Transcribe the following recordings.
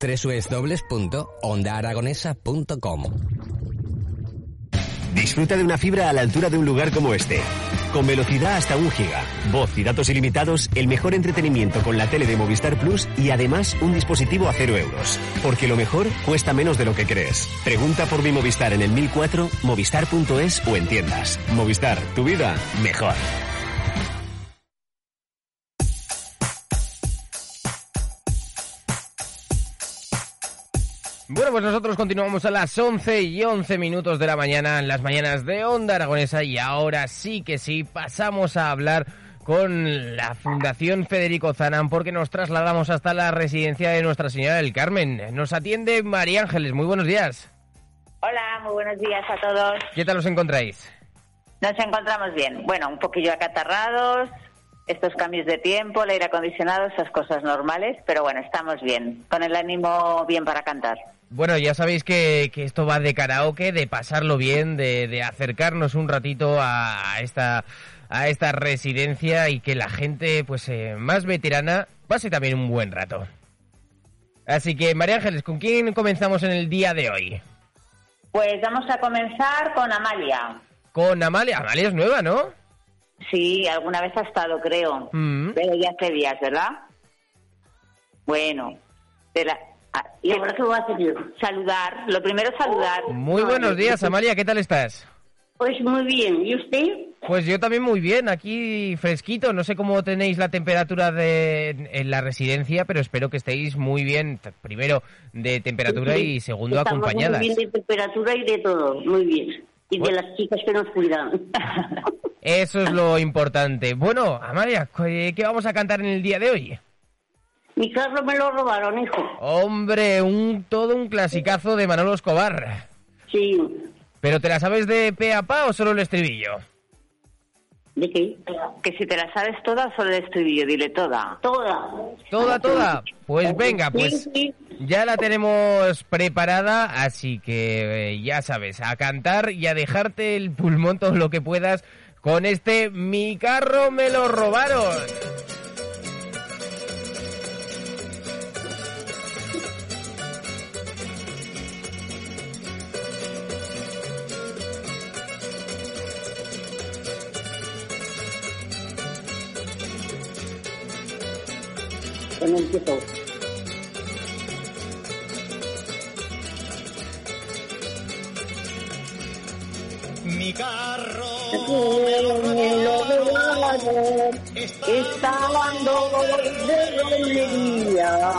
www.ondaaragonesa.com Disfruta de una fibra a la altura de un lugar como este. Con velocidad hasta un giga, voz y datos ilimitados, el mejor entretenimiento con la tele de Movistar Plus y además un dispositivo a cero euros. Porque lo mejor cuesta menos de lo que crees. Pregunta por mi Movistar en el 1004, movistar.es o en tiendas. Movistar, tu vida mejor. Bueno, pues nosotros continuamos a las 11 y 11 minutos de la mañana en las mañanas de Onda Aragonesa y ahora sí que sí pasamos a hablar con la Fundación Federico Zanán porque nos trasladamos hasta la residencia de Nuestra Señora del Carmen. Nos atiende María Ángeles. Muy buenos días. Hola, muy buenos días a todos. ¿Qué tal os encontráis? Nos encontramos bien. Bueno, un poquillo acatarrados, estos cambios de tiempo, el aire acondicionado, esas cosas normales, pero bueno, estamos bien, con el ánimo bien para cantar. Bueno, ya sabéis que, que esto va de karaoke, de pasarlo bien, de, de acercarnos un ratito a, a esta a esta residencia y que la gente pues eh, más veterana pase también un buen rato. Así que María Ángeles, ¿con quién comenzamos en el día de hoy? Pues vamos a comenzar con Amalia. Con Amalia. Amalia es nueva, ¿no? Sí, alguna vez ha estado, creo. Mm. Pero ya hace días, ¿verdad? Bueno, te la- ah, ¿y ahora qué voy a hacer yo? Saludar. Lo primero, saludar. Muy buenos días, Amalia, ¿qué tal estás? Pues muy bien. ¿Y usted? Pues yo también muy bien, aquí fresquito, no sé cómo tenéis la temperatura de, en la residencia, pero espero que estéis muy bien, primero de temperatura y segundo Estamos acompañadas. Muy bien de temperatura y de todo, muy bien. Y de las chicas que nos cuidan. Eso es lo importante. Bueno, Amalia, ¿qué qué vamos a cantar en el día de hoy? Mi carro me lo robaron, hijo. Hombre, un todo un clasicazo de Manolo Escobar. Sí. ¿Pero te la sabes de pe a pa o solo el estribillo? ¿De qué? Que si te la sabes toda, solo el estribillo, dile toda. Toda. ¿Toda, toda? Pues venga, Sí, pues sí. ya la tenemos preparada, así que eh, ya sabes, a cantar y a dejarte el pulmón todo lo que puedas con este Mi carro me lo robaron. Bueno, empiezo. Mi carro Me lo robaron. Está dando de romería.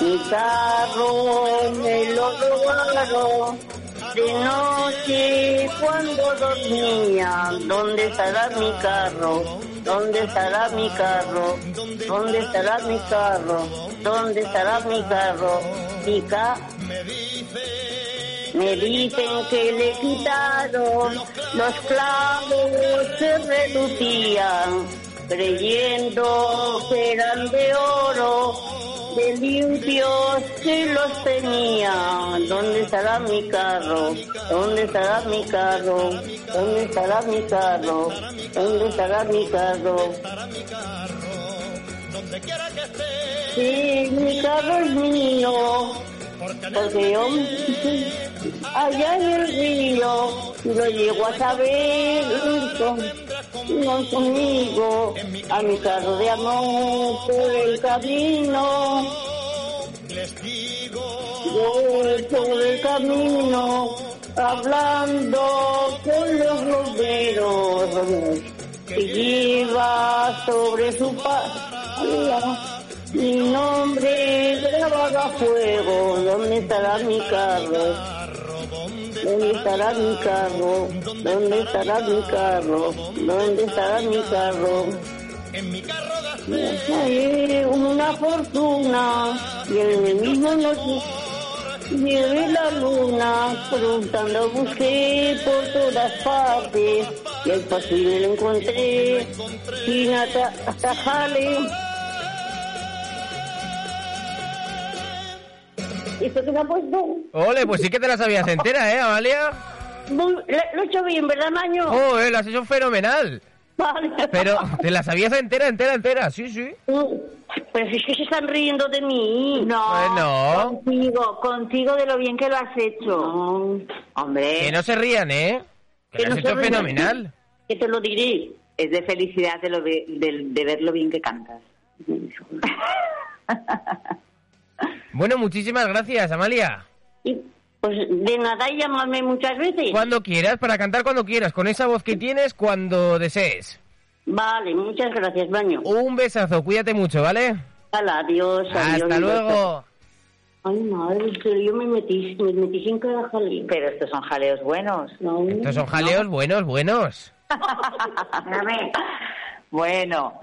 Mi carro me lo robaron. De noche cuando dormía, ¿dónde estará mi carro? ¿Dónde estará mi carro? ¿Dónde estará mi carro? ¿Dónde estará mi carro? Mi ca me dicen que le quitaron los clavos que relucían, creyendo que eran de oro, de limpios que los tenían. ¿Dónde estará mi carro? ¿Dónde estará mi carro? ¿Dónde estará mi carro? ¿Dónde estará mi carro? Sí, mi carro es mío. Porque yo allá en el río lo llego a saber con conmigo a mi carro de amor por el camino. Yo por el camino hablando con los bomberos que lleva sobre su pala mi nombre grabado a fuego. ¿Dónde estará mi carro? ¿Dónde estará mi carro? ¿Dónde estará mi carro? ¿Dónde estará mi carro? En mi carro trae una fortuna y en el mismo noche llevé la luna, preguntando busqué por todas partes y al posible lo encontré sin ata- atajarle. ¿Esto que me ha puesto? Ole, pues sí que te la sabías entera, ¿eh, Amalia? Muy- Lo lo he hecho bien, ¿verdad, Maño? Oh, eh, lo has hecho fenomenal. Vale. Pero te la sabías entera, entera, entera, sí, sí. Pero si es que se están riendo de mí. No, Bueno. contigo, contigo de lo bien que lo has hecho. Hombre, Que no se rían, ¿eh? Que Que lo has no hecho fenomenal. Que te lo diré. es de felicidad de, lo ve- de, de ver lo bien que cantas. Bueno, muchísimas gracias, Amalia. Y, pues de nada y llamarme muchas veces. Cuando quieras, para cantar cuando quieras, con esa voz que tienes, cuando desees. Vale, muchas gracias, Baño. Un besazo, cuídate mucho, ¿vale? Hala, adiós, adiós. Hasta luego. Ay, madre, yo me metí, me metí sin cada jaleo. Pero estos son jaleos buenos. No, Estos son jaleos buenos, buenos. Ver, Bueno,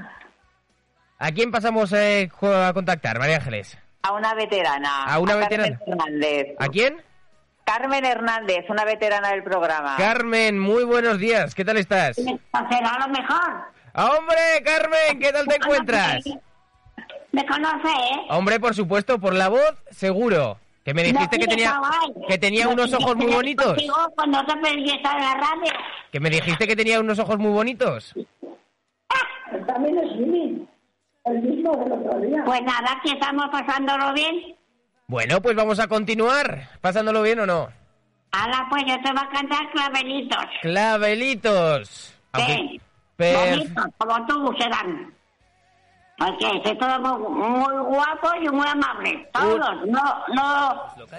¿A quién pasamos eh, a contactar, María Ángeles? A una veterana. ¿A una veterana? Carmen Hernández. ¿A quién? Carmen Hernández, una veterana del programa. Carmen, muy buenos días, ¿qué tal estás? será lo mejor. ¡Ah, ¡Hombre, Carmen! ¿Qué tal te encuentras? Me conoce, ¿eh? Hombre, por supuesto, por la voz, seguro. Que me dijiste que tenía, que tenía unos ojos muy bonitos. Cuando te pedí estar en la radio. Que me dijiste que tenía unos ojos muy bonitos. También es el mismo del otro día. Pues nada, que estamos pasándolo bien. Bueno, pues vamos a continuar. ¿Pasándolo bien o no? Ahora pues yo te voy a cantar clavelitos. Clavelitos. Sí. Bonitos, como tú serán. Porque soy todo muy, muy guapo y muy amable. Todos. No, no.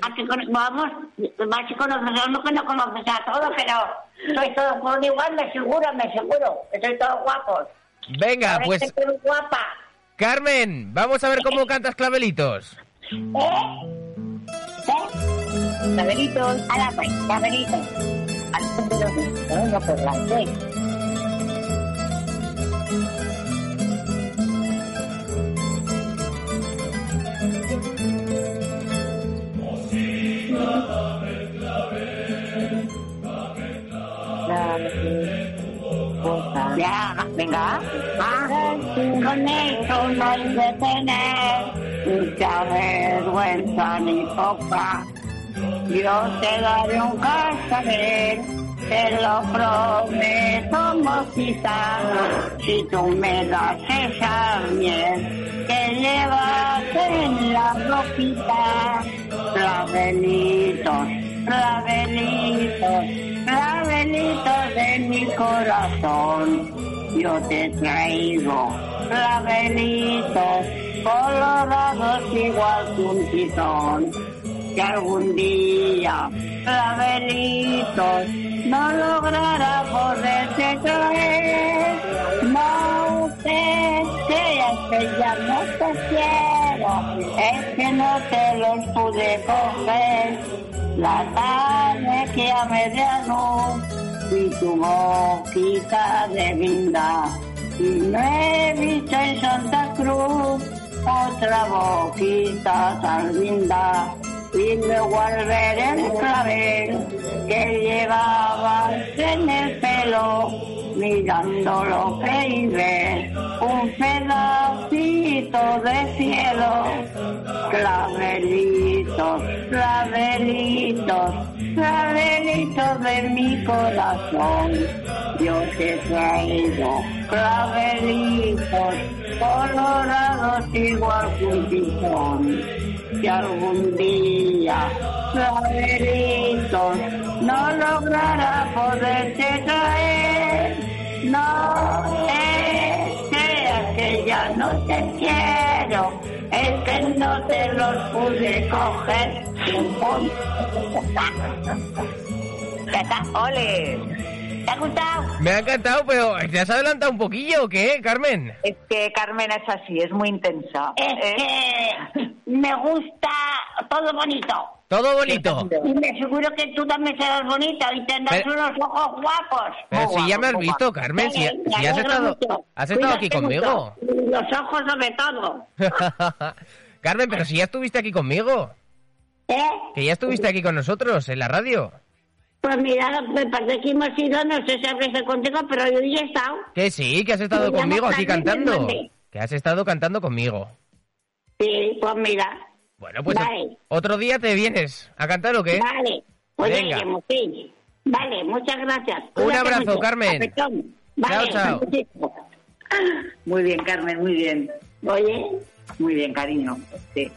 A que con- vamos, más que conoces a uno que no conoces a todos, pero soy todo por igual, me seguro, me seguro. Que soy todos guapos. Venga, Ahora pues es que soy guapa. Carmen, vamos a ver cómo cantas clavelitos. ¿Eh? ¿Eh? Clavelitos. Ahora pues, clavelitos. No, pues la sé. Ya, venga. Con eso no hay de tener mucha vergüenza ni poca. Yo te daré un cascabel, te lo prometo, mocita, si tú me das esa miel que llevas en la boquita. Clavelitos, clavelitos, clavelitos de mi corazón. Yo te traigo clavelitos colorados igual que un titón. Que algún día clavelitos no logrará poderse traer. No te creas que ya no te quiero, es que no te los pude coger. La tarde que a mediano y tu boquita de vinda. Y no he visto en Santa Cruz otra boquita tan linda. Y al ver el clavel que llevabas en el pelo, mirándolo creí ver un pedacito de cielo. Clavelitos, clavelitos, clavelitos de mi corazón. Yo te traigo clavelitos colorados igual que un tizón. Que algún día clavelitos no logrará poderte traer. No te creas que ya no te quiero, es que no te los pude coger. Ya está, ole. ¿Te ha gustado? Me ha encantado, pero ¿te has adelantado un poquillo o qué, Carmen? Es que Carmen es así, es muy intensa. Es ¿eh? que me gusta todo bonito. Todo bonito. Y me aseguro que tú también serás bonita y tendrás Pero- unos ojos guapos. Pero si ya me has visto, Carmen, si, has estado, has estado aquí conmigo. mucho. los ojos sobre todo. Carmen, pero si ya estuviste aquí conmigo. ¿Eh? Que ya estuviste aquí con nosotros en la radio. Pues mira, me parece que hemos ido, no sé si habré estado contigo, pero yo ya he estado. Que sí, que has estado Me llamo conmigo aquí cantando. Que has estado cantando conmigo. Sí, pues mira. Bueno, pues Vale. otro día te vienes a cantar o qué? Vale, pues ya Venga. iremos, sí. Vale, muchas gracias. Un Cuídate abrazo, mucho. Carmen. Vale, chao. besito. Muy bien, Carmen, muy bien. Oye, Muy bien, cariño. Sí.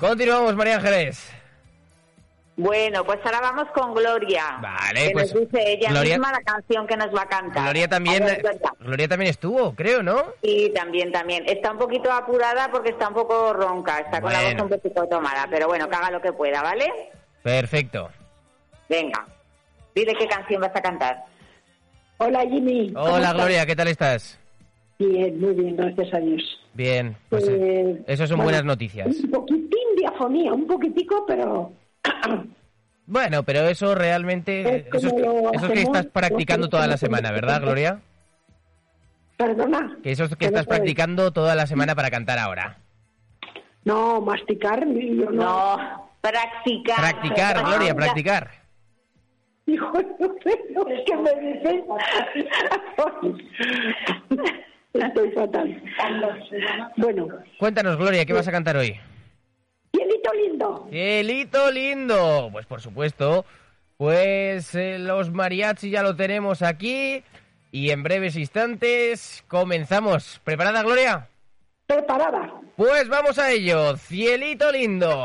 Continuamos, María Ángeles. Bueno, pues ahora vamos con Gloria. Vale, que pues, nos dice ella Gloria- misma la canción que nos va a cantar. Gloria también, ver, Gloria. También estuvo, creo, ¿no? Sí, también, también. Está un poquito apurada porque está un poco ronca, está con la voz un poquito tomada, pero bueno, que haga lo que pueda, ¿vale? Perfecto. Venga, dile qué canción vas a cantar. Hola Jimmy. ¿Cómo Hola, estás? Gloria, ¿qué tal estás? Bien, muy bien, gracias a Dios. Bien, pues eh, Eh, eso son bueno, buenas noticias. Un poquitín un poquitico, pero Bueno, pero eso realmente, Es eso es, como lo eso es que estás practicando toda la semana. ¿verdad, Gloria? perdona. Que eso es que estás practicando toda la semana para cantar ahora. No, masticar, yo no. No, practicar. Practicar, Gloria, practicar. Hijo, no sé, no, es que me dice. Estoy fatal. Bueno, Cuéntanos, Gloria, ¿qué vas a cantar hoy? Cielito lindo. Cielito lindo. Pues por supuesto, pues eh, los mariachi ya lo tenemos aquí y en breves instantes comenzamos. ¿Preparada, Gloria? Preparada. Pues vamos a ello. Cielito lindo.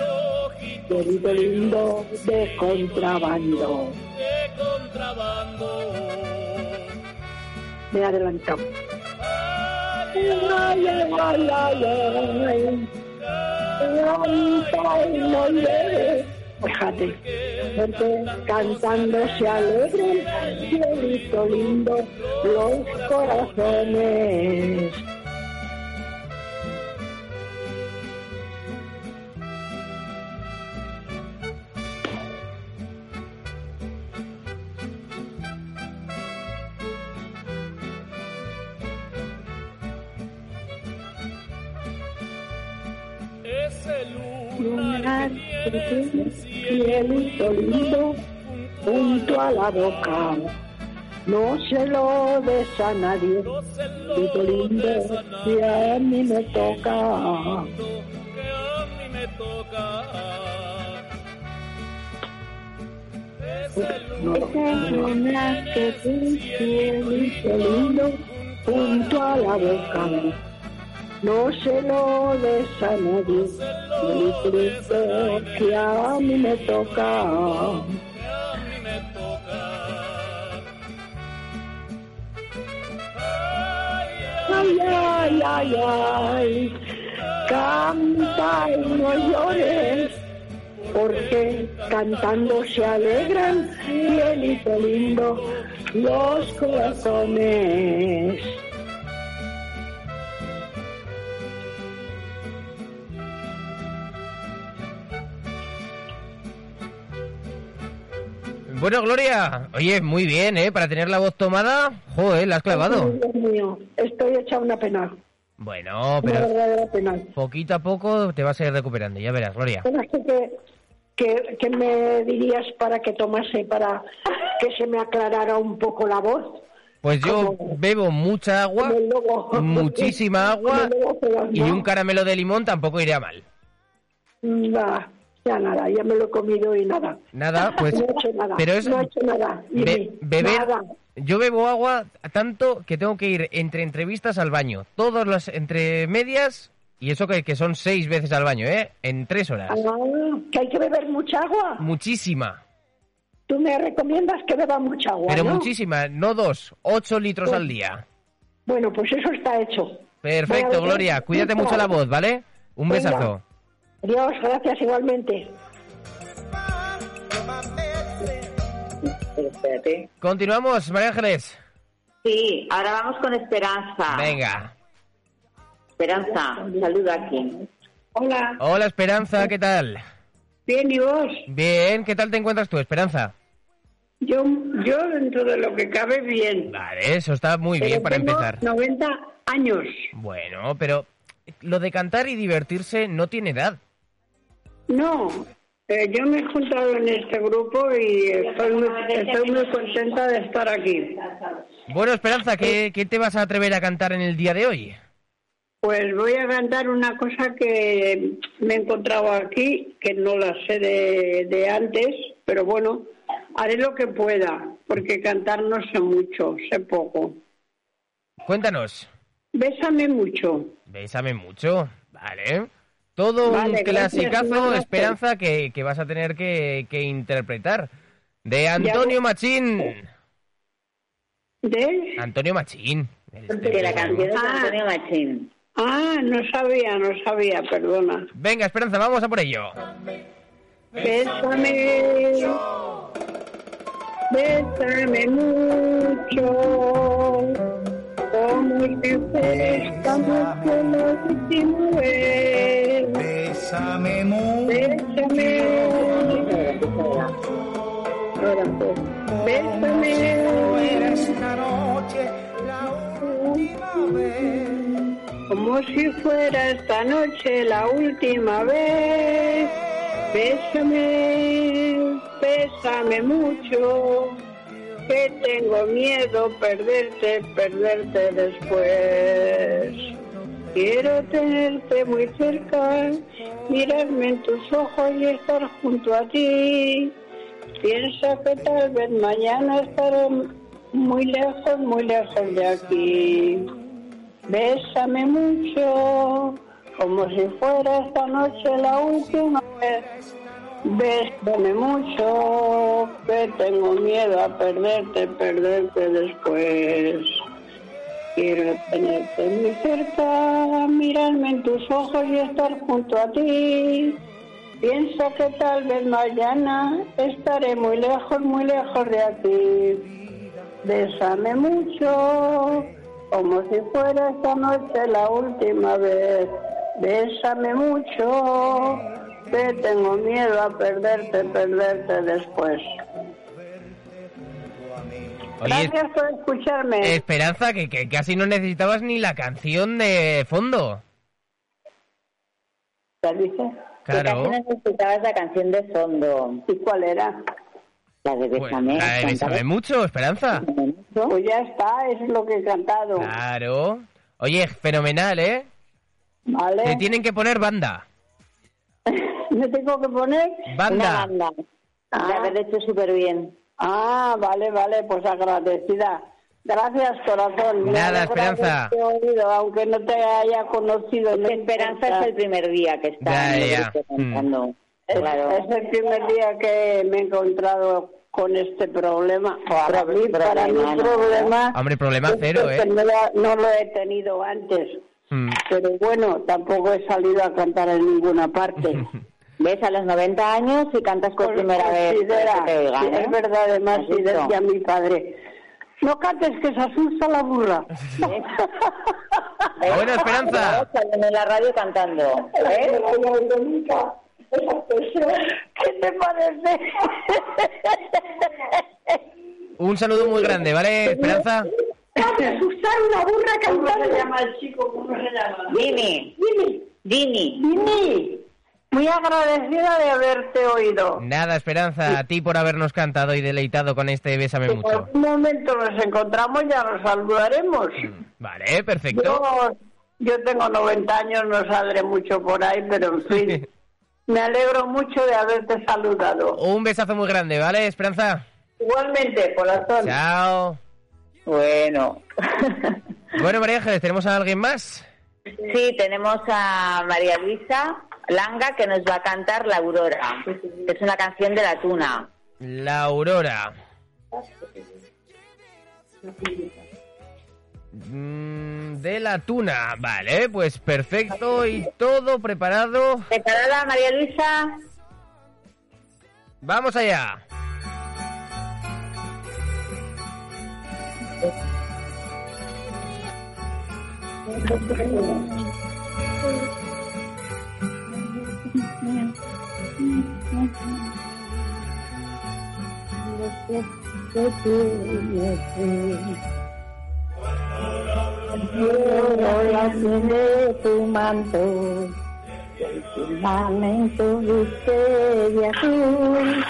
cielito lindo de contrabando. de contrabando Me he adelantado. Ay, ay, ay. Fíjate, porque cantando se alegran, cielito lindo, los corazones. Lunar que que cielito lindo junto a la boca. No se lo des a nadie, lindo, des a mí me toca. que a mí me que tiene cielito lindo junto a la boca. No se lo des a nadie, cielito lindo, que a mí me toca. Ay, ay, ay, ay, canta y no llores, porque cantando se alegran, cielito lindo, los corazones. Bueno, Gloria, oye, muy bien, ¿eh? Para tener la voz tomada, joder, la has clavado. Dios mío, estoy hecha una pena, Bueno, una pero pena. poquito a poco te vas a ir recuperando, ya verás, Gloria. Que, que, que me dirías para que tomase, para que se me aclarara un poco la voz. Pues yo Como- bebo mucha agua, muchísima agua y un caramelo de limón tampoco iría mal. Va, Ya nada, ya me lo he comido y nada. Nada, pues... No he hecho nada. Pero es... No he hecho nada. Be- beber... nada. Yo bebo agua tanto que tengo que ir entre entrevistas al baño. Todas las entre medias... Y eso que, que son seis veces al baño, ¿eh? En tres horas. Ah, que hay que beber mucha agua. Muchísima. Tú me recomiendas que beba mucha agua, Pero ¿no? muchísima, no dos, ocho litros al día. Bueno, pues eso está hecho. Perfecto, Gloria. Cuídate mucho la voz, ¿vale? Un Venga. besazo. Adiós, gracias igualmente. Espérate. Continuamos, María Ángeles. Sí, ahora vamos con Esperanza. Venga. Esperanza, saluda aquí. Hola, Hola, Esperanza, ¿qué tal? bien, ¿y vos? Bien, ¿qué tal te encuentras tú, Esperanza? Yo, yo dentro de lo que cabe, bien. Vale, eso está muy bien para tengo empezar. 90 años. Bueno, pero lo de cantar y divertirse no tiene edad. No, eh, yo me he juntado en este grupo y estoy muy, estoy muy contenta de estar aquí. Bueno, Esperanza, ¿qué, qué te vas a atrever a cantar en el día de hoy? Pues voy a cantar una cosa que me he encontrado aquí, que no la sé de, de antes, pero bueno, haré lo que pueda, porque cantar no sé mucho, sé poco. Cuéntanos. Bésame mucho. Bésame mucho, ¿vale? Todo un Vale, gracias, clasicazo, abrazo. Esperanza, que, que vas a tener que, que interpretar. De Antonio Machín. ¿De? Antonio Machín. Que la canción es de Ah. Antonio Machín. Ah, no sabía, no sabía, perdona. Venga, Esperanza, vamos a por ello. Bésame, bésame mucho, como si fuéramos la última vez. Bésame mucho. Bésame, ahora pues, bésame, esta noche la última vez. como si fuera esta noche la última vez. Bésame, bésame mucho, que tengo miedo perderte, perderte después. Quiero tenerte muy cerca, mirarme en tus ojos y estar junto a ti. Piensa que tal vez mañana estaré muy lejos, muy lejos de aquí. Bésame mucho, como si fuera esta noche la última vez. Bésame mucho, que tengo miedo a perderte, perderte después. Quiero tenerte muy cerca, mirarme en tus ojos y estar junto a ti. Piensa que tal vez mañana estaré muy lejos, muy lejos de aquí. Bésame mucho, como si fuera esta noche la última vez. Bésame mucho, que tengo miedo a perderte, perderte después. Gracias por escucharme. Esperanza, que, que casi no necesitabas ni la canción de fondo. ¿Qué dices? Que Claro. casi necesitabas la canción de fondo. ¿Y cuál era? La de Pues, Bésame. la de Bésame mucho, Esperanza. Pues ya está, es lo que he cantado. Claro. Oye, fenomenal, ¿eh? ¿Vale? Te tienen que poner banda. ¿Me tengo que poner? Banda. Una banda. Ah. De haber hecho súper bien. Ah, vale, vale, pues agradecida. Gracias, corazón. Me Nada, Esperanza. oído, aunque no te haya conocido. Esperanza importa. es el primer día que está Ya, en el ya. cantando. Es, Claro. es el primer día que me he encontrado con este problema. Para mí, para mi problema, ¿no? problema, Hombre, problema cero, ¿eh? no lo he tenido antes. Mm. Pero bueno, tampoco he salido a cantar en ninguna parte. Ves a los 90 años y cantas por primera vez. que te oigan, sí, ¿eh? es verdad, además, ¿Has y decía mi padre, no cantes que se asusta la burra. ¿Ves? Bueno, Esperanza. En la radio cantando. ¿ves? ¿Qué te parece? Un saludo muy grande, ¿vale, Esperanza? asustar una burra cantando. ¿Cómo se llama el chico? ¿Cómo se llama? Dini. Dini. Dini. Dini. Muy agradecida de haberte oído. Nada, Esperanza, a ti por habernos cantado y deleitado con este Bésame Si en mucho. algún momento nos encontramos ya nos saludaremos. Vale, perfecto. Yo, yo tengo 90 años, no saldré mucho por ahí, pero en fin. Me alegro mucho de haberte saludado. Un besazo muy grande, ¿vale, Esperanza? Igualmente, corazón. Chao. Bueno. Bueno, María Ángeles, ¿tenemos a alguien más? Sí, tenemos a María Luisa Langa que nos va a cantar La Aurora. que Es una canción de la tuna. La Aurora. Mm, De la tuna, vale, pues perfecto y todo preparado. ¿Preparada, María Luisa? Vamos allá. De tu manto, azul.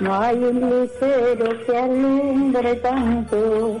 No hay un lucero que alumbre tanto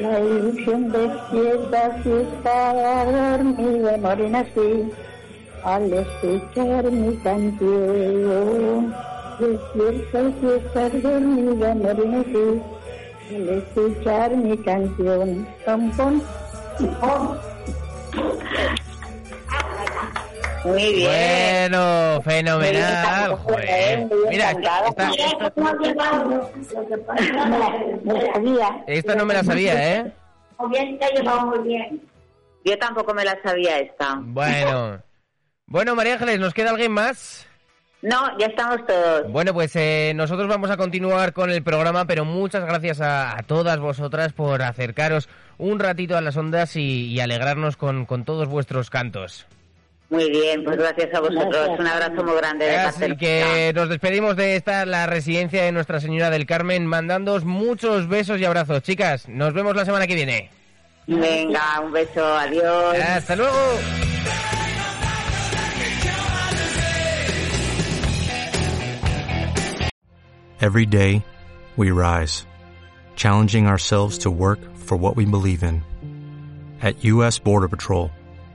la ilusión. Despierta si está dormida, morena así, al escuchar mi canción. Despierta si estás dormida, morena así, al escuchar mi canción. Pom, pom, pom. Muy bien. Bueno, fenomenal. Muy bien, Joder. muy bien Mira, esta, esta no me la sabía, ¿eh? Muy bien. Yo tampoco me la sabía esta. Bueno. Bueno, María Ángeles, ¿nos queda alguien más? No, ya estamos todos. Bueno, pues eh, nosotros vamos a continuar con el programa, pero muchas gracias a, a todas vosotras por acercaros un ratito a las ondas y, y alegrarnos con, con todos vuestros cantos. Muy bien, pues gracias a vosotros. Un abrazo muy grande de Así que nos despedimos de esta, la residencia de Nuestra Señora del Carmen, mandándoos muchos besos y abrazos. Chicas, nos vemos la semana que viene. Venga, un beso, adiós. Hasta luego. Every day, we rise, challenging ourselves to work for what we believe in. At U.S. Border Patrol,